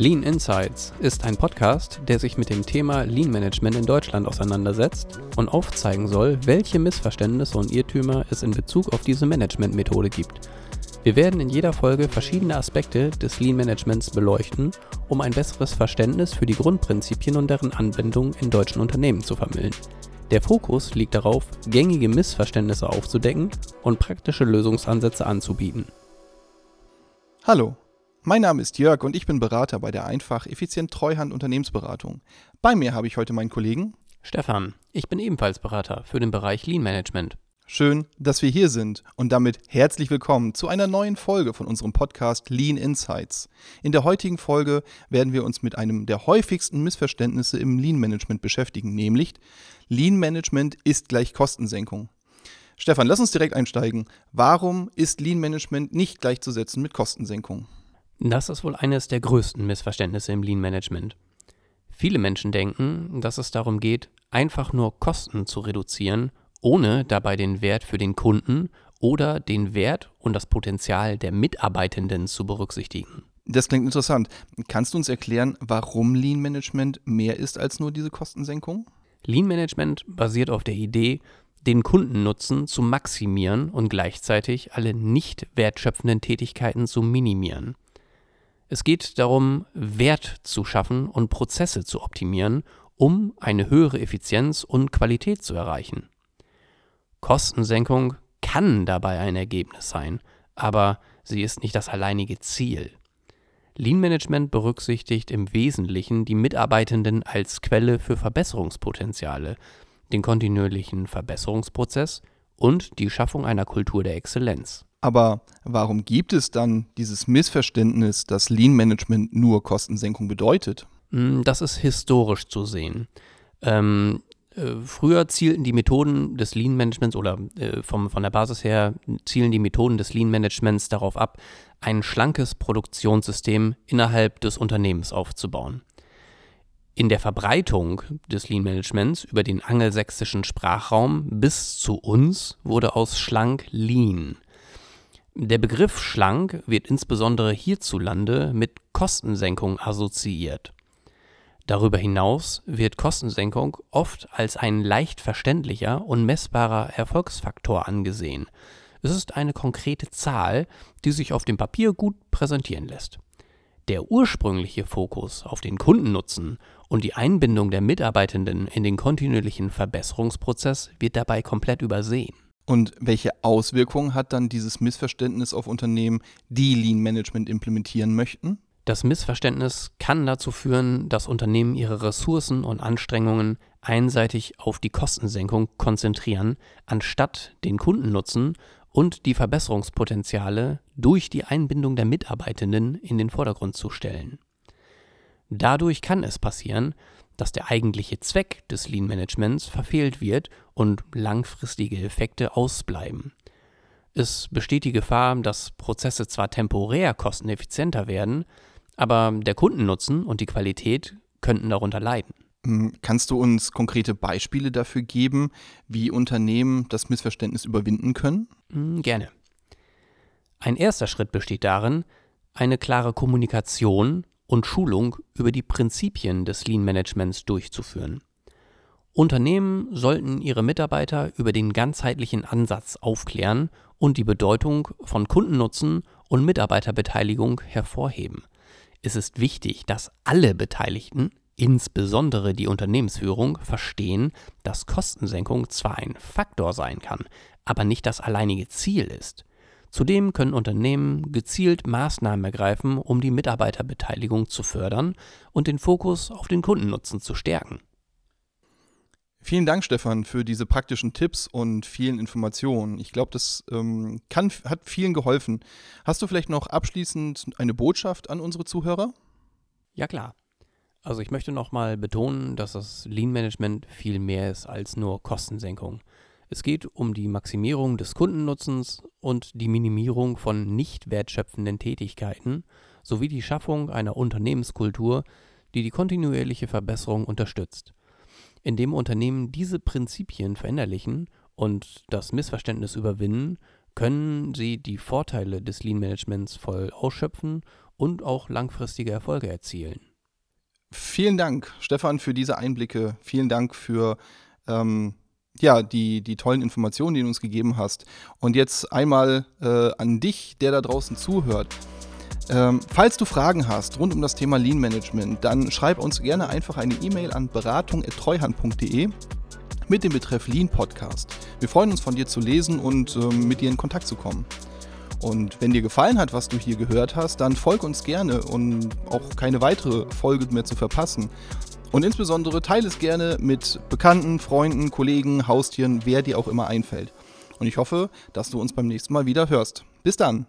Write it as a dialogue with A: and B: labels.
A: Lean Insights ist ein Podcast, der sich mit dem Thema Lean Management in Deutschland auseinandersetzt und aufzeigen soll, welche Missverständnisse und Irrtümer es in Bezug auf diese Managementmethode gibt. Wir werden in jeder Folge verschiedene Aspekte des Lean Managements beleuchten, um ein besseres Verständnis für die Grundprinzipien und deren Anwendung in deutschen Unternehmen zu vermitteln. Der Fokus liegt darauf, gängige Missverständnisse aufzudecken und praktische Lösungsansätze anzubieten.
B: Hallo, mein Name ist Jörg und ich bin Berater bei der Einfach Effizient Treuhand Unternehmensberatung. Bei mir habe ich heute meinen Kollegen
A: Stefan. Ich bin ebenfalls Berater für den Bereich Lean Management.
B: Schön, dass wir hier sind und damit herzlich willkommen zu einer neuen Folge von unserem Podcast Lean Insights. In der heutigen Folge werden wir uns mit einem der häufigsten Missverständnisse im Lean Management beschäftigen, nämlich Lean Management ist gleich Kostensenkung. Stefan, lass uns direkt einsteigen. Warum ist Lean Management nicht gleichzusetzen mit Kostensenkung?
A: Das ist wohl eines der größten Missverständnisse im Lean Management. Viele Menschen denken, dass es darum geht, einfach nur Kosten zu reduzieren, ohne dabei den Wert für den Kunden oder den Wert und das Potenzial der Mitarbeitenden zu berücksichtigen.
B: Das klingt interessant. Kannst du uns erklären, warum Lean Management mehr ist als nur diese Kostensenkung?
A: Lean Management basiert auf der Idee, den Kundennutzen zu maximieren und gleichzeitig alle nicht wertschöpfenden Tätigkeiten zu minimieren. Es geht darum, Wert zu schaffen und Prozesse zu optimieren, um eine höhere Effizienz und Qualität zu erreichen. Kostensenkung kann dabei ein Ergebnis sein, aber sie ist nicht das alleinige Ziel. Lean Management berücksichtigt im Wesentlichen die Mitarbeitenden als Quelle für Verbesserungspotenziale, den kontinuierlichen Verbesserungsprozess und die Schaffung einer Kultur der Exzellenz.
B: Aber warum gibt es dann dieses Missverständnis, dass Lean Management nur Kostensenkung bedeutet?
A: Hm, das ist historisch zu sehen. Ähm, äh, früher zielten die Methoden des Lean Managements oder äh, vom, von der Basis her zielen die Methoden des Lean Managements darauf ab, ein schlankes Produktionssystem innerhalb des Unternehmens aufzubauen. In der Verbreitung des Lean Managements über den angelsächsischen Sprachraum bis zu uns wurde aus schlank Lean. Der Begriff schlank wird insbesondere hierzulande mit Kostensenkung assoziiert. Darüber hinaus wird Kostensenkung oft als ein leicht verständlicher und messbarer Erfolgsfaktor angesehen. Es ist eine konkrete Zahl, die sich auf dem Papier gut präsentieren lässt. Der ursprüngliche Fokus auf den Kundennutzen und die Einbindung der Mitarbeitenden in den kontinuierlichen Verbesserungsprozess wird dabei komplett übersehen.
B: Und welche Auswirkungen hat dann dieses Missverständnis auf Unternehmen, die Lean Management implementieren möchten?
A: Das Missverständnis kann dazu führen, dass Unternehmen ihre Ressourcen und Anstrengungen einseitig auf die Kostensenkung konzentrieren, anstatt den Kundennutzen und die Verbesserungspotenziale durch die Einbindung der Mitarbeitenden in den Vordergrund zu stellen. Dadurch kann es passieren, dass der eigentliche Zweck des Lean Managements verfehlt wird und langfristige Effekte ausbleiben. Es besteht die Gefahr, dass Prozesse zwar temporär kosteneffizienter werden, aber der Kundennutzen und die Qualität könnten darunter leiden.
B: Hm, kannst du uns konkrete Beispiele dafür geben, wie Unternehmen das Missverständnis überwinden können?
A: Hm, gerne. Ein erster Schritt besteht darin, eine klare Kommunikation und Schulung über die Prinzipien des Lean Managements durchzuführen. Unternehmen sollten ihre Mitarbeiter über den ganzheitlichen Ansatz aufklären und die Bedeutung von Kundennutzen und Mitarbeiterbeteiligung hervorheben. Es ist wichtig, dass alle Beteiligten, insbesondere die Unternehmensführung, verstehen, dass Kostensenkung zwar ein Faktor sein kann, aber nicht das alleinige Ziel ist. Zudem können Unternehmen gezielt Maßnahmen ergreifen, um die Mitarbeiterbeteiligung zu fördern und den Fokus auf den Kundennutzen zu stärken.
B: Vielen Dank, Stefan, für diese praktischen Tipps und vielen Informationen. Ich glaube, das ähm, kann, hat vielen geholfen. Hast du vielleicht noch abschließend eine Botschaft an unsere Zuhörer?
A: Ja, klar. Also ich möchte nochmal betonen, dass das Lean Management viel mehr ist als nur Kostensenkung. Es geht um die Maximierung des Kundennutzens und die Minimierung von nicht wertschöpfenden Tätigkeiten sowie die Schaffung einer Unternehmenskultur, die die kontinuierliche Verbesserung unterstützt. Indem Unternehmen diese Prinzipien verinnerlichen und das Missverständnis überwinden, können sie die Vorteile des Lean Managements voll ausschöpfen und auch langfristige Erfolge erzielen.
B: Vielen Dank, Stefan, für diese Einblicke. Vielen Dank für ähm, ja, die, die tollen Informationen, die du uns gegeben hast. Und jetzt einmal äh, an dich, der da draußen zuhört. Ähm, falls du Fragen hast rund um das Thema Lean Management, dann schreib uns gerne einfach eine E-Mail an beratung.treuhand.de mit dem Betreff Lean Podcast. Wir freuen uns von dir zu lesen und ähm, mit dir in Kontakt zu kommen. Und wenn dir gefallen hat, was du hier gehört hast, dann folg uns gerne, um auch keine weitere Folge mehr zu verpassen. Und insbesondere teile es gerne mit Bekannten, Freunden, Kollegen, Haustieren, wer dir auch immer einfällt. Und ich hoffe, dass du uns beim nächsten Mal wieder hörst. Bis dann!